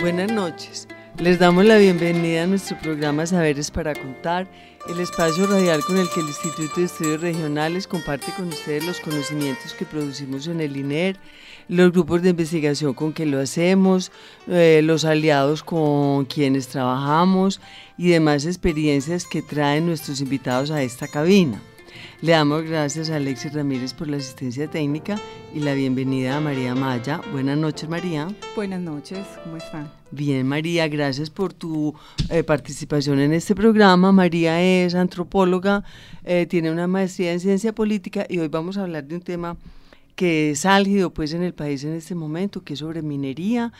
Buenas noches. Les damos la bienvenida a nuestro programa Saberes para Contar, el espacio radial con el que el Instituto de Estudios Regionales comparte con ustedes los conocimientos que producimos en el INER, los grupos de investigación con que lo hacemos, eh, los aliados con quienes trabajamos y demás experiencias que traen nuestros invitados a esta cabina. Le damos gracias a Alexis Ramírez por la asistencia técnica y la bienvenida a María Maya. Buenas noches, María. Buenas noches, ¿cómo están? Bien, María, gracias por tu eh, participación en este programa. María es antropóloga, eh, tiene una maestría en ciencia política y hoy vamos a hablar de un tema que es álgido pues en el país en este momento, que es sobre minería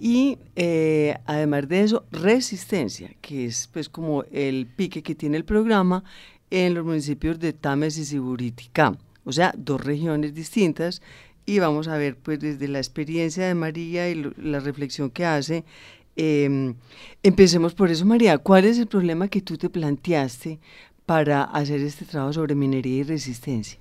y eh, además de eso, resistencia, que es pues como el pique que tiene el programa en los municipios de Tames y Siburiticá, o sea, dos regiones distintas y vamos a ver pues desde la experiencia de María y lo- la reflexión que hace. eh, empecemos por eso, María, ¿cuál es el problema que tú te planteaste para hacer este trabajo sobre minería y resistencia?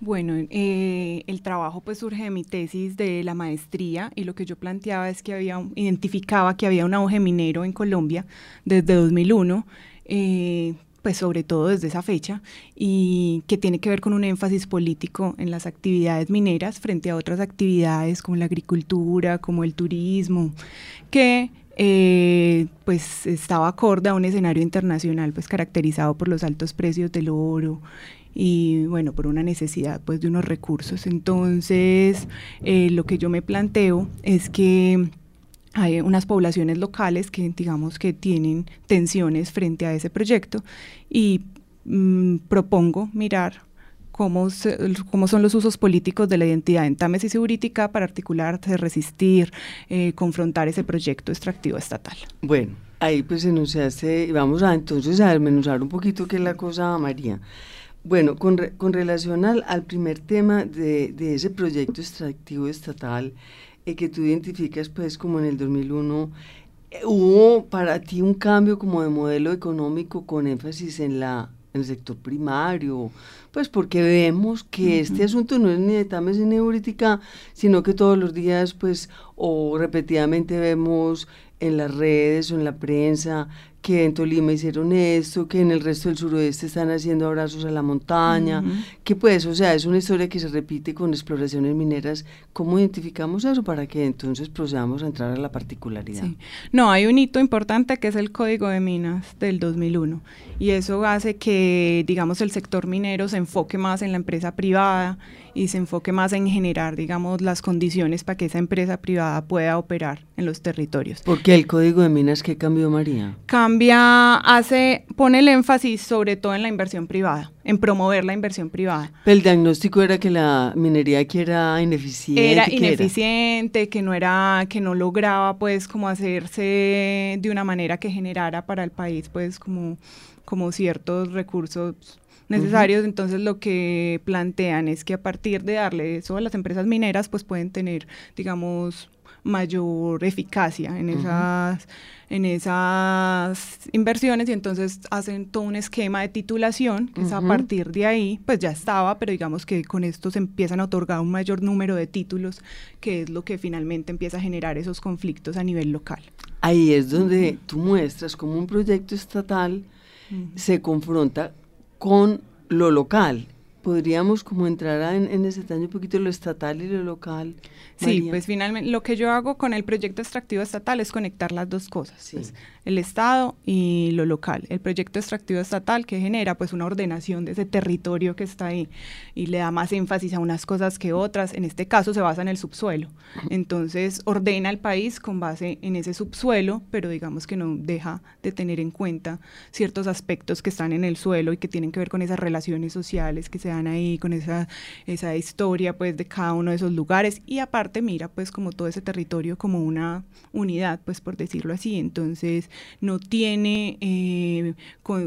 Bueno, eh, el trabajo pues surge de mi tesis de la maestría y lo que yo planteaba es que había, identificaba que había un auge minero en Colombia desde 2001, eh, pues sobre todo desde esa fecha, y que tiene que ver con un énfasis político en las actividades mineras frente a otras actividades como la agricultura, como el turismo, que eh, pues estaba acorde a un escenario internacional pues caracterizado por los altos precios del oro y bueno por una necesidad pues de unos recursos. Entonces eh, lo que yo me planteo es que hay unas poblaciones locales que digamos que tienen tensiones frente a ese proyecto y mm, propongo mirar cómo, se- cómo son los usos políticos de la identidad en Tames y Siburitica para articularse, resistir, eh, confrontar ese proyecto extractivo estatal. Bueno, ahí pues enunciaste, vamos a entonces a desmenuzar un poquito qué es la cosa, María. Bueno, con, re- con relación al, al primer tema de, de ese proyecto extractivo estatal eh, que tú identificas pues como en el 2001, eh, ¿hubo para ti un cambio como de modelo económico con énfasis en la en el sector primario? Pues porque vemos que este asunto no es ni de Tames ni de sino que todos los días pues o repetidamente vemos en las redes o en la prensa que en Tolima hicieron esto, que en el resto del suroeste están haciendo abrazos a la montaña, Ujú. que pues, o sea, es una historia que se repite con exploraciones mineras. ¿Cómo identificamos eso para que entonces procedamos a entrar a la particularidad? Sí. No, hay un hito importante que es el Código de Minas del 2001 y eso hace que, digamos, el sector minero se enfoque más en la empresa privada y se enfoque más en generar, digamos, las condiciones para que esa empresa privada pueda operar en los territorios. Porque el código de minas, ¿qué cambió María? Cambia, hace, pone el énfasis sobre todo en la inversión privada, en promover la inversión privada. El diagnóstico era que la minería aquí era ineficiente. era ¿qué ineficiente, que no era, que no lograba pues como hacerse de una manera que generara para el país pues como, como ciertos recursos necesarios. Entonces lo que plantean es que a partir de darle eso a las empresas mineras pues pueden tener, digamos, mayor eficacia en esas en esas inversiones y entonces hacen todo un esquema de titulación que es a partir de ahí pues ya estaba pero digamos que con esto se empiezan a otorgar un mayor número de títulos que es lo que finalmente empieza a generar esos conflictos a nivel local. Ahí es donde tú muestras cómo un proyecto estatal se confronta con lo local, podríamos como entrar en, en ese detalle un poquito lo estatal y lo local. Sí, pues finalmente lo que yo hago con el proyecto extractivo estatal es conectar las dos cosas, pues, el Estado y lo local. El proyecto extractivo estatal que genera pues una ordenación de ese territorio que está ahí y le da más énfasis a unas cosas que otras, en este caso se basa en el subsuelo. Entonces ordena el país con base en ese subsuelo, pero digamos que no deja de tener en cuenta ciertos aspectos que están en el suelo y que tienen que ver con esas relaciones sociales que se dan ahí, con esa, esa historia pues de cada uno de esos lugares y aparte mira pues como todo ese territorio como una unidad, pues por decirlo así. Entonces no tiene, eh,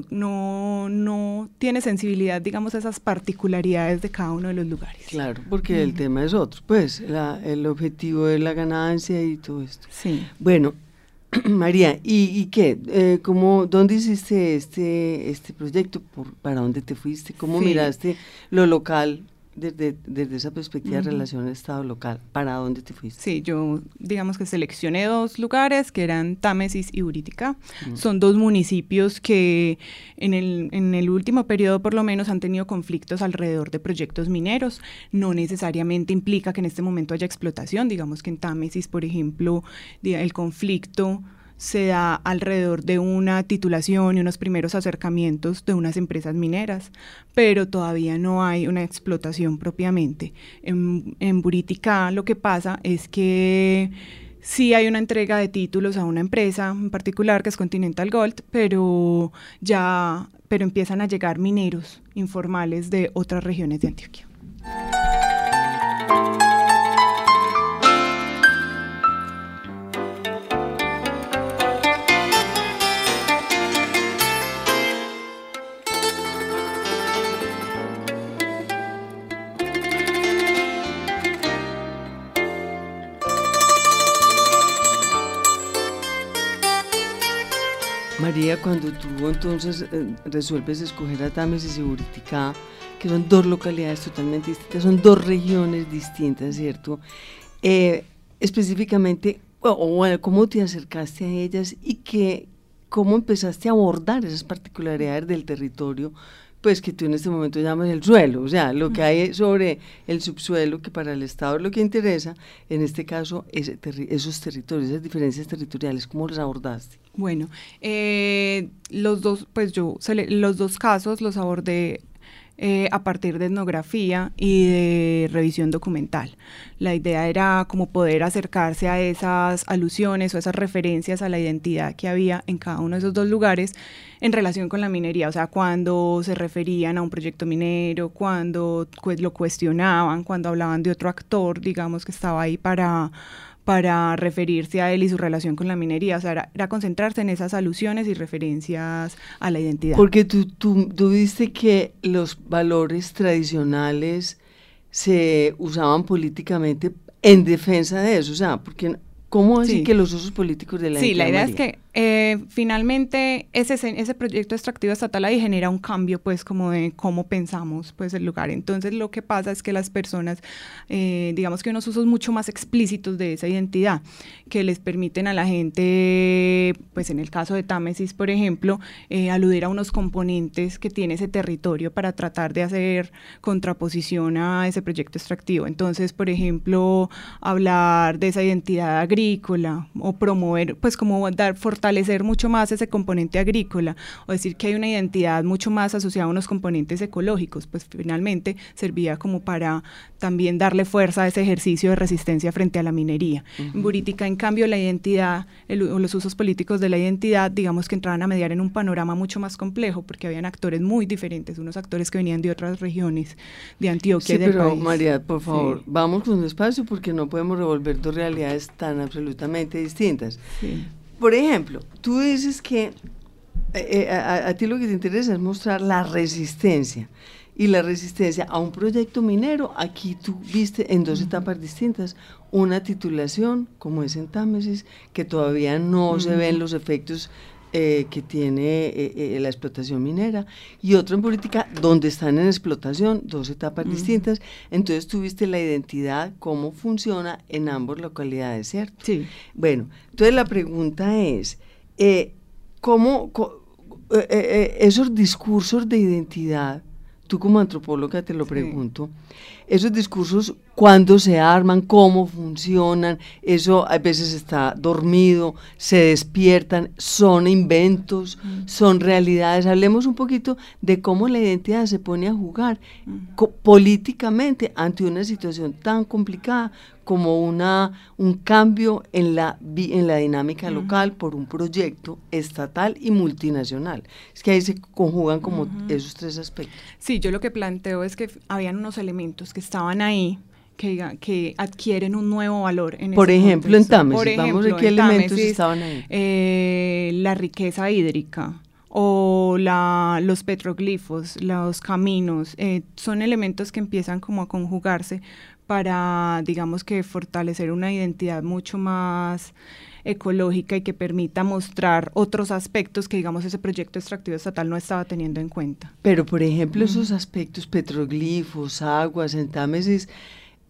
no, no tiene sensibilidad, digamos, a esas particularidades de cada uno de los lugares. Claro, porque el tema es otro, pues el objetivo es la ganancia y todo esto. Sí. Bueno, María, ¿y, y qué? Eh, ¿cómo, ¿Dónde hiciste este, este proyecto? Por, ¿Para dónde te fuiste? ¿Cómo miraste lo local desde, desde esa perspectiva de relación Estado local, ¿para dónde te fuiste? Sí, yo digamos que seleccioné dos lugares que eran Támesis y Uritica. Son dos municipios que en el, en el último periodo por lo menos han tenido conflictos alrededor de proyectos mineros. No necesariamente implica que en este momento haya explotación. Digamos que en Támesis, por ejemplo, el conflicto se da alrededor de una titulación y unos primeros acercamientos de unas empresas mineras, pero todavía no hay una explotación propiamente. En, en Buritica lo que pasa es que sí hay una entrega de títulos a una empresa en particular que es Continental Gold, pero ya pero empiezan a llegar mineros informales de otras regiones de Antioquia. María, cuando tú entonces eh, resuelves escoger a Támesis y Buriticá, que son dos localidades totalmente distintas, son dos regiones distintas, ¿cierto? Eh, específicamente, o, ¿cómo te acercaste a ellas y qué, cómo empezaste a abordar esas particularidades del territorio pues que tú en este momento llamas el suelo, o sea, lo que hay sobre el subsuelo, que para el Estado es lo que interesa, en este caso, esos territorios, esas diferencias territoriales, ¿cómo las abordaste? Bueno, eh, los dos, pues yo, los dos casos los abordé eh, a partir de etnografía y de revisión documental. La idea era como poder acercarse a esas alusiones o esas referencias a la identidad que había en cada uno de esos dos lugares en relación con la minería, o sea, cuando se referían a un proyecto minero, cuando pues, lo cuestionaban, cuando hablaban de otro actor, digamos, que estaba ahí para para referirse a él y su relación con la minería. O sea, era, concentrarse en esas alusiones y referencias a la identidad. Porque tú, tú, tú viste que los valores tradicionales se usaban políticamente en defensa de eso, o sea, porque ¿cómo así que los usos políticos de la Sí, la idea es que eh, finalmente ese, ese proyecto extractivo estatal ahí genera un cambio pues como de cómo pensamos pues el lugar. Entonces lo que pasa es que las personas, eh, digamos que unos usos mucho más explícitos de esa identidad que les permiten a la gente, pues en el caso de Támesis por ejemplo, eh, aludir a unos componentes que tiene ese territorio para tratar de hacer contraposición a ese proyecto extractivo. Entonces, por ejemplo, hablar de esa identidad agrícola o promover, pues como dar fortaleza fortalecer mucho más ese componente agrícola o decir que hay una identidad mucho más asociada a unos componentes ecológicos, pues finalmente servía como para también darle fuerza a ese ejercicio de resistencia frente a la minería. En Buritica, en cambio, la identidad, los usos políticos de la identidad, digamos que entraban a mediar en un panorama mucho más complejo porque habían actores muy diferentes, unos actores que venían de otras regiones de Antioquia sí, pero María, por favor, vamos con despacio porque no podemos revolver dos realidades tan absolutamente distintas. Sí. Por ejemplo, tú dices que eh, eh, a, ti lo que te interesa es mostrar la resistencia. Y la resistencia a un proyecto minero, aquí tú viste en dos etapas distintas, una titulación, como es en Támesis, que todavía no se ven los efectos eh, que tiene la explotación minera, y otro en política donde están en explotación, dos etapas distintas. Entonces tuviste la identidad, cómo funciona en ambas localidades, ¿cierto? Sí. Bueno, entonces la pregunta es, eh, ¿cómo eh, esos discursos de identidad tú como antropóloga te lo pregunto, esos discursos, ¿cuándo se arman? ¿Cómo funcionan? Eso a veces está dormido, se despiertan, son inventos, mm. son realidades. Hablemos un poquito de cómo la identidad se pone a jugar mm. políticamente ante una situación tan complicada como una, un cambio en la, en la dinámica local por un proyecto estatal y multinacional. Es que ahí se conjugan como esos tres aspectos. Sí, yo lo que planteo es que habían unos elementos que estaban ahí que, que, adquieren un nuevo valor. En Por ejemplo, en Támesis, vamos a qué elementos estaban ahí. Eh, la riqueza hídrica o la, los petroglifos, los caminos, eh, son elementos que empiezan como a conjugarse para, digamos que, fortalecer una identidad mucho más ecológica y que permita mostrar otros aspectos que, digamos, ese proyecto extractivo estatal no estaba teniendo en cuenta. Pero, por ejemplo, esos aspectos, petroglifos, aguas, entámesis,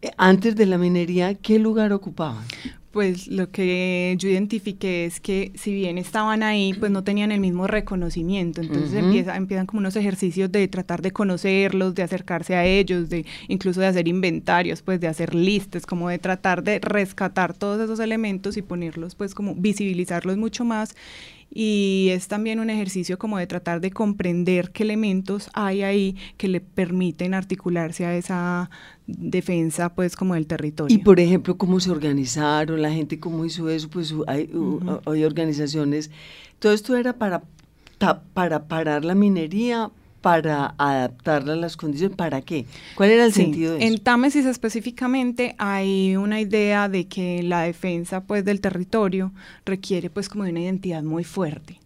eh, antes de la minería, ¿qué lugar ocupaban? Pues lo que yo identifiqué es que si bien estaban ahí, pues no tenían el mismo reconocimiento. Entonces empieza, empiezan como unos ejercicios de tratar de conocerlos, de acercarse a ellos, de incluso de hacer inventarios, pues de hacer listas, como de tratar de rescatar todos esos elementos y ponerlos, pues como visibilizarlos mucho más y es también un ejercicio como de tratar de comprender qué elementos hay ahí que le permiten articularse a esa defensa pues como del territorio. Y por ejemplo, cómo se organizaron, la gente cómo hizo eso, pues hay, hay organizaciones, todo esto era para, para parar la minería, para adaptarla a las condiciones? ¿Para qué? ¿Cuál era el sentido de eso? En Támesis específicamente hay una idea de que la defensa pues del territorio requiere pues como de una identidad muy fuerte.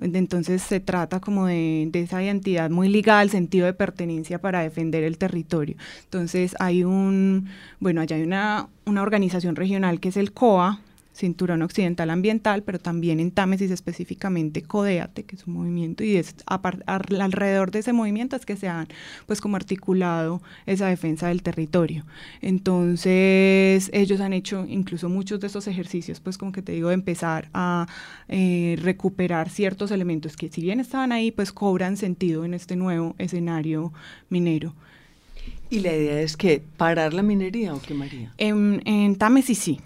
Entonces se trata como de, de, esa identidad muy ligada al sentido de pertenencia para defender el territorio. Entonces hay un, bueno, allá hay una, una organización regional que es el COA, Cinturón Occidental Ambiental, pero también en Támesis específicamente CODEATE, que es un movimiento, y es alrededor de ese movimiento es que se han pues como articulado esa defensa del territorio. Entonces ellos han hecho incluso muchos de esos ejercicios, pues como que te digo, de empezar a eh, recuperar ciertos elementos que si bien estaban ahí, pues cobran sentido en este nuevo escenario minero. ¿Y la idea es que parar la minería o qué, María? En, en Támesis sí.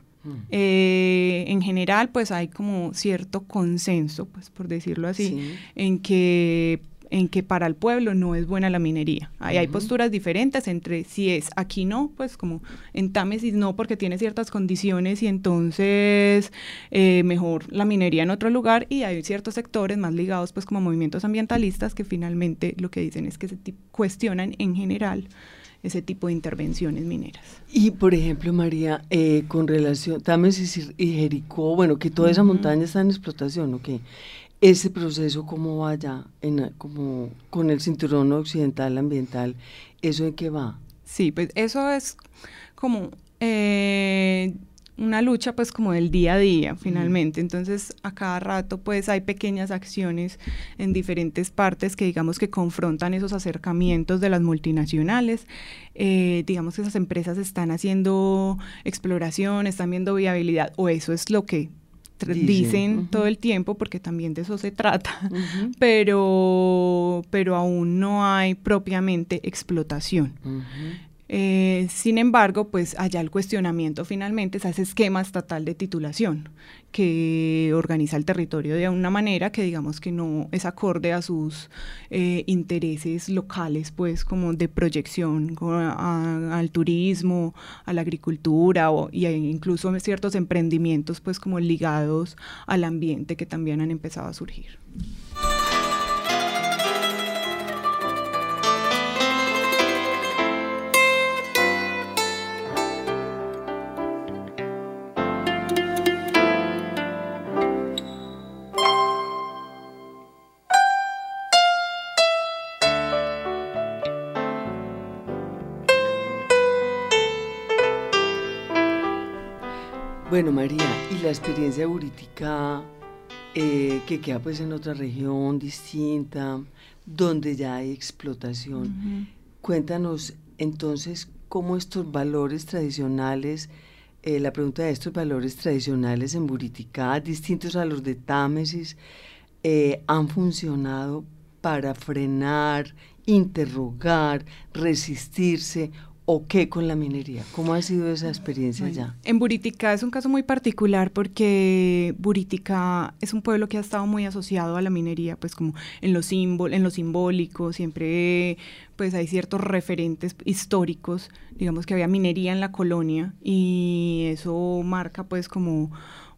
Eh, en general, pues hay como cierto consenso, pues por decirlo así, en que en que para el pueblo no es buena la minería. Ahí hay posturas diferentes entre si es aquí no, pues como en Támesis no porque tiene ciertas condiciones y entonces eh, mejor la minería en otro lugar y hay ciertos sectores más ligados pues como movimientos ambientalistas que finalmente lo que dicen es que se cuestionan en general ese tipo de intervenciones mineras. Y por ejemplo, María, eh, con relación, Támesis y Jericó, bueno, que toda esa montaña está en explotación, ¿ok? Ese proceso, ¿cómo va allá? En, como con el cinturón occidental ambiental, ¿eso de qué va? Sí, pues eso es como... Eh, una lucha pues como del día a día finalmente. Entonces a cada rato pues hay pequeñas acciones en diferentes partes que digamos que confrontan esos acercamientos de las multinacionales. Eh, digamos que esas empresas están haciendo exploración, están viendo viabilidad o eso es lo que dicen, todo el tiempo porque también de eso se trata, pero, pero aún no hay propiamente explotación. Eh, sin embargo, pues allá el cuestionamiento finalmente es ese esquema estatal de titulación que organiza el territorio de una manera que digamos que no es acorde a sus eh, intereses locales, pues como de proyección al turismo, a la agricultura o, y incluso ciertos emprendimientos pues como ligados al ambiente que también han empezado a surgir. Bueno, María, y la experiencia burítica eh, que queda pues en otra región distinta, donde ya hay explotación. Cuéntanos entonces cómo estos valores tradicionales, eh, la pregunta de estos valores tradicionales en Buriticá, distintos a los de Támesis, eh, han funcionado para frenar interrogar, resistirse o qué con la minería? ¿Cómo ha sido esa experiencia ya? En Buritica es un caso muy particular porque Buritica es un pueblo que ha estado muy asociado a la minería, pues como en lo, símbolo, en lo simbólico, siempre pues hay ciertos referentes históricos, digamos que había minería en la colonia y eso marca pues como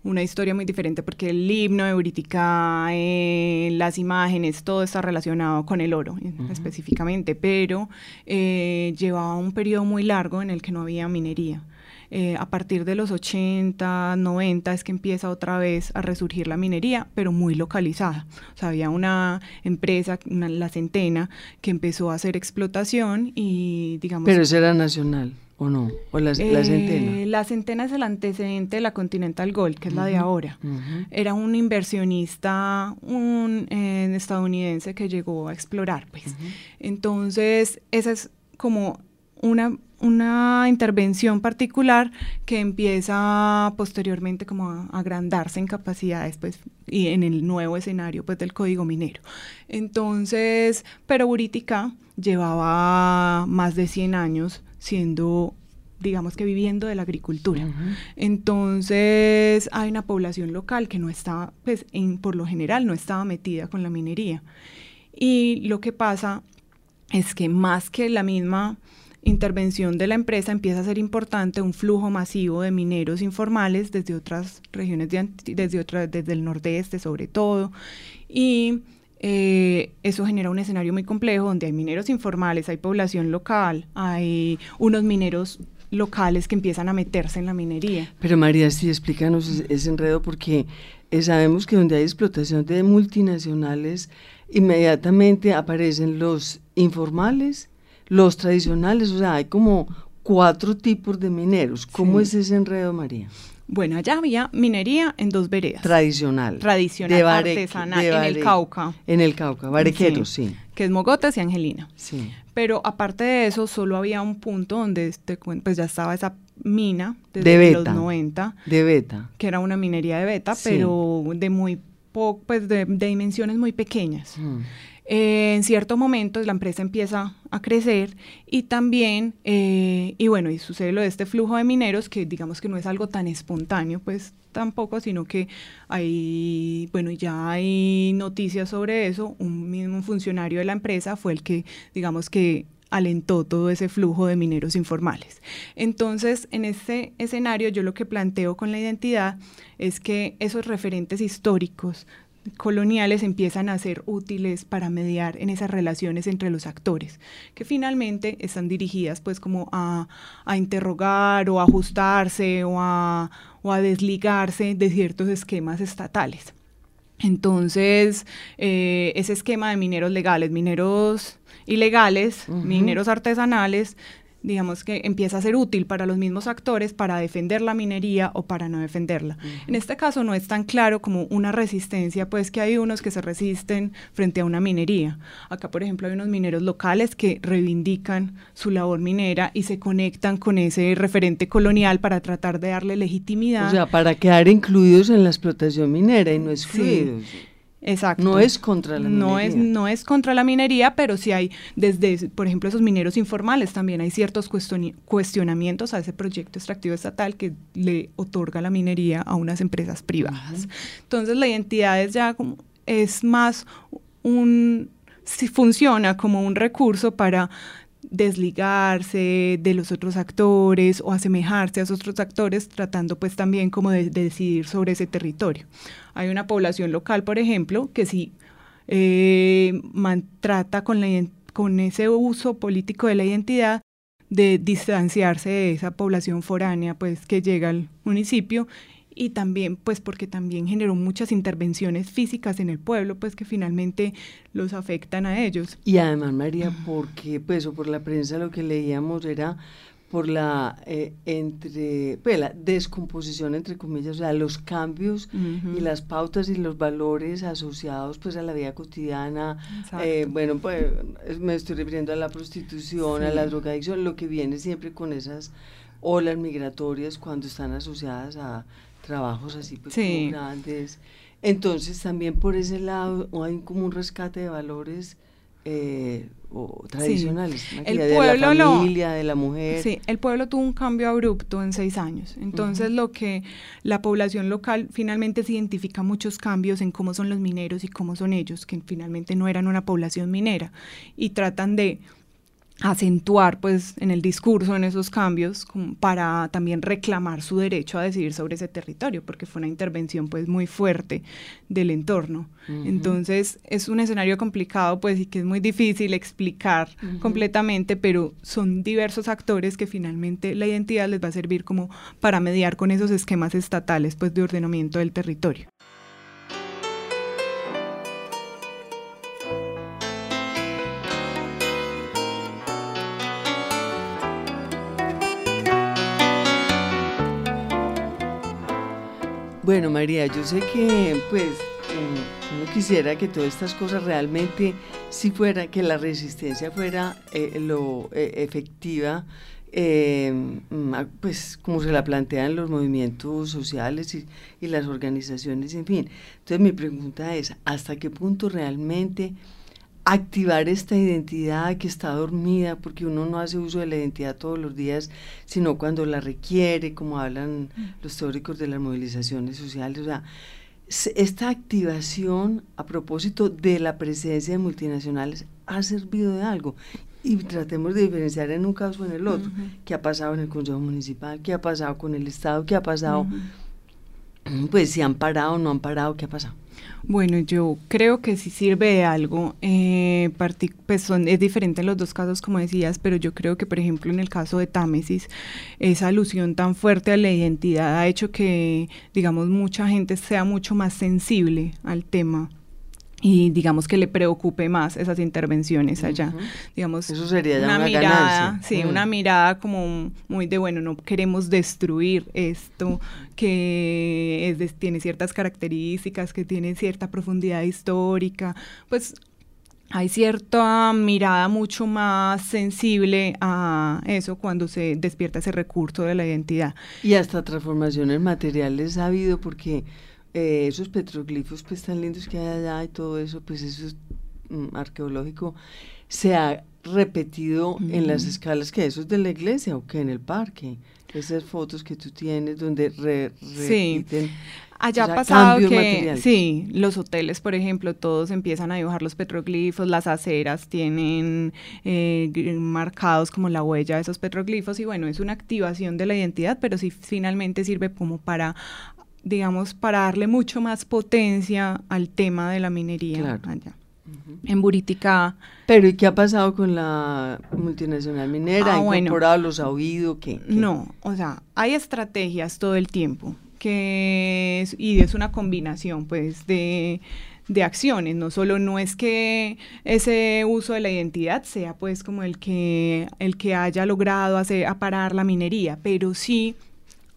una historia muy diferente porque el himno de Uritica, eh, las imágenes, todo está relacionado con el oro específicamente, pero eh, llevaba un periodo muy largo en el que no había minería. Eh, a partir de los 80, 90 es que empieza otra vez a resurgir la minería, pero muy localizada. O sea, había una empresa, la Centena, que empezó a hacer explotación y digamos... Pero eso era nacional. ¿O no? ¿O la, centena? Eh, la centena es el antecedente de la Continental Gold, que es la de ahora. Era un inversionista un, estadounidense que llegó a explorar, pues. Entonces, esa es como una, una intervención particular que empieza posteriormente como a agrandarse en capacidades, pues, y en el nuevo escenario, pues, del código minero. Entonces, pero Buritica llevaba más de 100 años siendo digamos que viviendo de la agricultura. Entonces hay una población local que no está, pues en, por lo general no estaba metida con la minería. Y lo que pasa es que más que la misma intervención de la empresa empieza a ser importante un flujo masivo de mineros informales desde otras regiones, de, desde, otra, desde el nordeste sobre todo, y eh, eso genera un escenario muy complejo donde hay mineros informales, hay población local, hay unos mineros locales que empiezan a meterse en la minería. Pero María, sí, explícanos ese enredo porque eh, sabemos que donde hay explotación de multinacionales, inmediatamente aparecen los informales, los tradicionales, o sea, hay como cuatro tipos de mineros. ¿Cómo es ese enredo, María? Bueno, allá había minería en dos veredas. Tradicional. Tradicional, artesanal, en el Cauca. En el Cauca, Barequero, sí. Que es Mogotes y Angelina. Sí. Pero aparte de eso, solo había un punto donde este, pues ya estaba esa mina desde los 90. De beta. Que era una minería de beta, pero de muy poco, pues de, dimensiones muy pequeñas. Mm. Eh, en cierto momento la empresa empieza a crecer y también, eh, y bueno, y sucede lo de este flujo de mineros que digamos que no es algo tan espontáneo, pues tampoco, sino que hay, bueno, ya hay noticias sobre eso, un mismo funcionario de la empresa fue el que, digamos que alentó todo ese flujo de mineros informales. Entonces, en ese escenario, yo lo que planteo con la identidad es que esos referentes históricos coloniales empiezan a ser útiles para mediar en esas relaciones entre los actores, que finalmente están dirigidas pues como a, interrogar o a ajustarse o a, o a desligarse de ciertos esquemas estatales. Entonces, eh, ese esquema de mineros legales, mineros ilegales, mineros artesanales, digamos que empieza a ser útil para los mismos actores para defender la minería o para no defenderla. En este caso no es tan claro como una resistencia, pues que hay unos que se resisten frente a una minería. Acá, por ejemplo, hay unos mineros locales que reivindican su labor minera y se conectan con ese referente colonial para tratar de darle legitimidad. O sea, para quedar incluidos en la explotación minera y no excluidos. Exacto. No es contra la minería. No es, no es contra la minería, pero sí hay, desde, por ejemplo, esos mineros informales, también hay ciertos cuestionamientos a ese proyecto extractivo estatal que le otorga la minería a unas empresas privadas. Entonces, la identidad es ya como, es más un, si funciona como un recurso para desligarse de los otros actores o asemejarse a esos otros actores, tratando pues también como de, decidir sobre ese territorio. Hay una población local, por ejemplo, que sí eh, con, con ese uso político de la identidad de distanciarse de esa población foránea pues que llega al municipio y también pues porque también generó muchas intervenciones físicas en el pueblo pues que finalmente los afectan a ellos. Y además María, porque pues o por la prensa lo que leíamos era por la eh, entre pues, la descomposición entre comillas, o sea, los cambios y las pautas y los valores asociados pues a la vida cotidiana. Eh, bueno, pues me estoy refiriendo a la prostitución, a la drogadicción, lo que viene siempre con esas olas migratorias cuando están asociadas a trabajos así pues grandes. Entonces también por ese lado hay como un rescate de valores eh, o tradicionales. El de pueblo la familia, de la mujer. Sí, el pueblo tuvo un cambio abrupto en seis años. Entonces, lo que la población local finalmente se identifica muchos cambios en cómo son los mineros y cómo son ellos, que finalmente no eran una población minera, y tratan de acentuar pues en el discurso en esos cambios para también reclamar su derecho a decidir sobre ese territorio porque fue una intervención pues muy fuerte del entorno. Entonces es un escenario complicado pues y que es muy difícil explicar completamente pero son diversos actores que finalmente la identidad les va a servir como para mediar con esos esquemas estatales pues de ordenamiento del territorio Bueno, María, yo sé que pues mm, uno quisiera que todas estas cosas realmente si fuera, que la resistencia fuera eh, lo eh, efectiva, eh, mm, pues como se la plantean los movimientos sociales y, y las organizaciones, en fin. Entonces mi pregunta es, ¿hasta qué punto realmente activar esta identidad que está dormida, porque uno no hace uso de la identidad todos los días, sino cuando la requiere, como hablan mm. los teóricos de las movilizaciones sociales. O sea, esta activación a propósito de la presencia de multinacionales ha servido de algo. Y tratemos de diferenciar en un caso o en el otro. ¿Qué ha pasado en el Consejo Municipal? ¿Qué ha pasado con el Estado? ¿Qué ha pasado? Pues si han parado no han parado, ¿qué ha pasado? Bueno, yo creo que sí sirve de algo. Eh, pues son, es diferente en los dos casos, como decías, pero yo creo que, por ejemplo, en el caso de Támesis, esa alusión tan fuerte a la identidad ha hecho que, digamos, mucha gente sea mucho más sensible al tema y digamos que le preocupe más esas intervenciones allá. Digamos, Eso sería una, mirada, sí, mm. una mirada como muy de bueno, no queremos destruir esto que es tiene ciertas características, que tiene cierta profundidad histórica, pues hay cierta mirada mucho más sensible a eso cuando se despierta ese recurso de la identidad. Y hasta transformaciones materiales ha habido porque eh, esos petroglifos pues tan lindos que hay allá y todo eso, pues eso es mm, arqueológico, se ha repetido en las escalas que eso es de la iglesia o que en el parque. Esas fotos que tú tienes donde repiten. Sí. Allá ha pasado que, sí, los hoteles, por ejemplo, todos empiezan a dibujar los petroglifos, las aceras tienen eh, marcados como la huella de esos petroglifos y bueno, es una activación de la identidad, pero sí finalmente sirve como para digamos, para darle mucho más potencia al tema de la minería allá. En Buritica. Pero ¿y qué ha pasado con la multinacional minera? Ah, ¿Ha incorporado los ha oído? ¿qué, No, o sea, hay estrategias todo el tiempo que es, y es una combinación pues de, de acciones, no solo no es que ese uso de la identidad sea pues como el que el que haya logrado hacer parar la minería, pero sí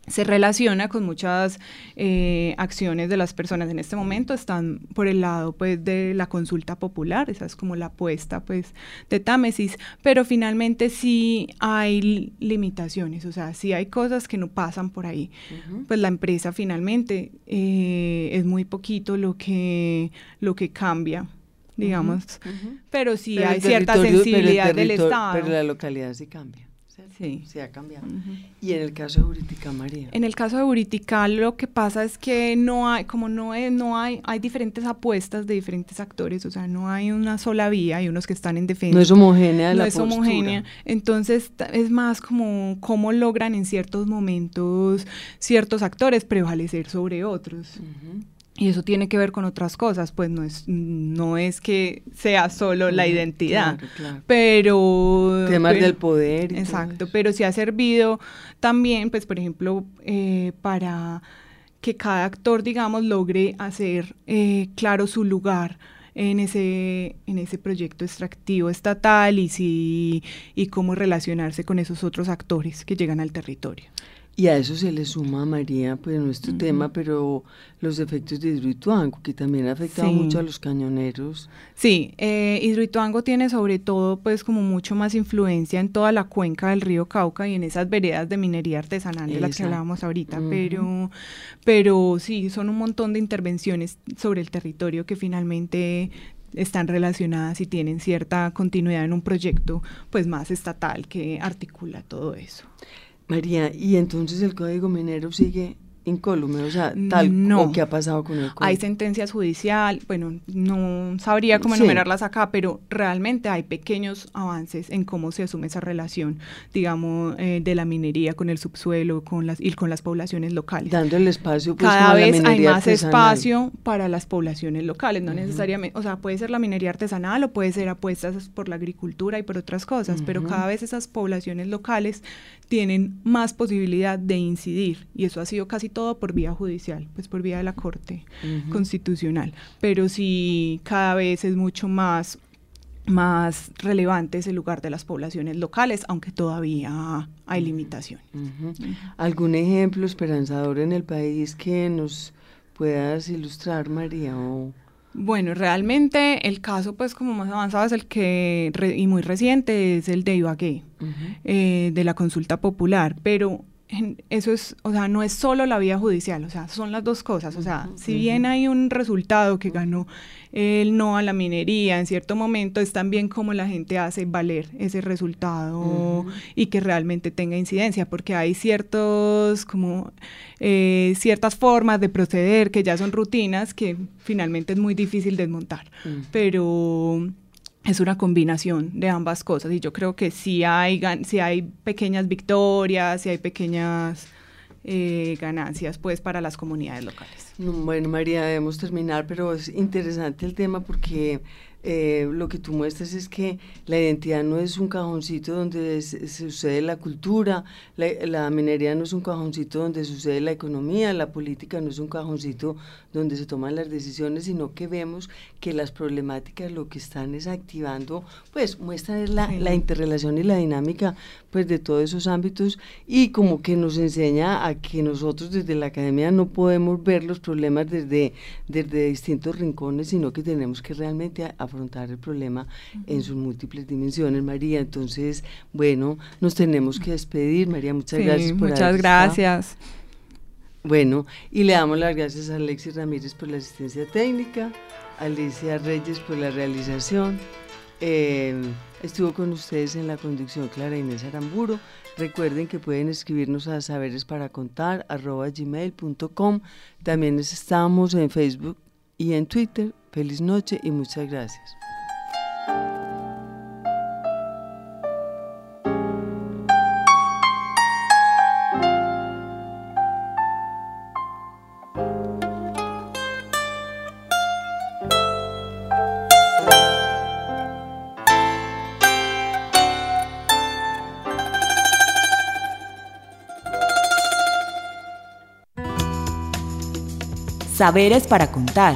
se relaciona con muchas eh, acciones de las personas en este momento están por el lado pues de la consulta popular esa es como la apuesta pues de Támesis pero finalmente sí hay limitaciones o sea sí hay cosas que no pasan por ahí. Pues la empresa finalmente eh, es muy poquito lo que lo que cambia digamos pero sí hay cierta sensibilidad del Estado pero la localidad sí cambia Sí. Se ha cambiado. Y en el caso de Buritica, María. En el caso de Buritica, lo que pasa es que no hay, como no, es, no hay, hay diferentes apuestas de diferentes actores, o sea, no hay una sola vía, hay unos que están en defensa. No es homogénea No es homogénea. Entonces, es más como cómo logran en ciertos momentos ciertos actores prevalecer sobre otros. Y eso tiene que ver con otras cosas, pues no es, no es que sea solo la identidad, pero... Temas del poder. exacto, pero sí ha servido también, pues por ejemplo, eh, para que cada actor, digamos, logre hacer eh, claro su lugar en ese, en ese proyecto extractivo estatal y, si, y cómo relacionarse con esos otros actores que llegan al territorio. Y a eso se le suma, María, pues nuestro tema, pero los efectos de Hidroituango, que también ha afectado mucho a los cañoneros. Sí, eh, Hidroituango tiene sobre todo pues como mucho más influencia en toda la cuenca del río Cauca y en esas veredas de minería artesanal de las que hablábamos ahorita, pero, pero sí, son un montón de intervenciones sobre el territorio que finalmente están relacionadas y tienen cierta continuidad en un proyecto pues más estatal que articula todo eso. María, ¿y entonces el Código Minero sigue incólume, o sea, tal no. o qué ha pasado con el código. Hay sentencias judicial, bueno, no sabría cómo Sí. enumerarlas acá, pero realmente hay pequeños avances en cómo se asume esa relación, digamos, eh, de la minería con el subsuelo con las, y con las poblaciones locales. Dando el espacio pues, Cada la vez hay más artesanal. espacio para las poblaciones locales, no necesariamente, o sea, puede ser la minería artesanal o puede ser apuestas por la agricultura y por otras cosas, pero cada vez esas poblaciones locales tienen más posibilidad de incidir y eso ha sido casi todo por vía judicial, pues por vía de la Corte Constitucional, pero sí cada vez es mucho más más relevante ese lugar de las poblaciones locales, aunque todavía hay limitaciones. ¿Algún ejemplo esperanzador en el país que nos puedas ilustrar, María? O... Bueno, realmente el caso pues como más avanzado es el que, re- y muy reciente, es el de Ibagué, eh, de la consulta popular, pero eso es, o sea, no es solo la vía judicial, o sea, son las dos cosas, o sea, si bien hay un resultado que ganó el no a la minería en cierto momento, es también cómo la gente hace valer ese resultado y que realmente tenga incidencia, porque hay ciertos, como, eh, ciertas formas de proceder que ya son rutinas que finalmente es muy difícil desmontar, pero es una combinación de ambas cosas y yo creo que sí hay, sí hay pequeñas victorias, sí hay pequeñas eh, ganancias pues para las comunidades locales. No, Bueno, María, debemos terminar, pero es interesante el tema porque eh, lo que tú muestras es que la identidad no es un cajoncito donde se, se sucede la cultura, la, la minería no es un cajoncito donde sucede la economía, la política no es un cajoncito donde se toman las decisiones, sino que vemos que las problemáticas lo que están es activando, pues muestran es la, Sí. la interrelación y la dinámica pues de todos esos ámbitos y como que nos enseña a que nosotros desde la academia no podemos ver los problemas desde, desde distintos rincones, sino que tenemos que realmente a- afrontar el problema en sus múltiples dimensiones, María. Entonces, bueno, nos tenemos que despedir, María, muchas Sí, gracias por muchas estado. gracias. Bueno, y le damos las gracias a Alexis Ramírez por la asistencia técnica, a Alicia Reyes por la realización. Eh, estuvo con ustedes en la conducción Clara Inés Aramburo. Recuerden que pueden escribirnos a saberes para contar gmail.com. También estamos en Facebook y en Twitter. Feliz noche y muchas gracias. Saberes para contar.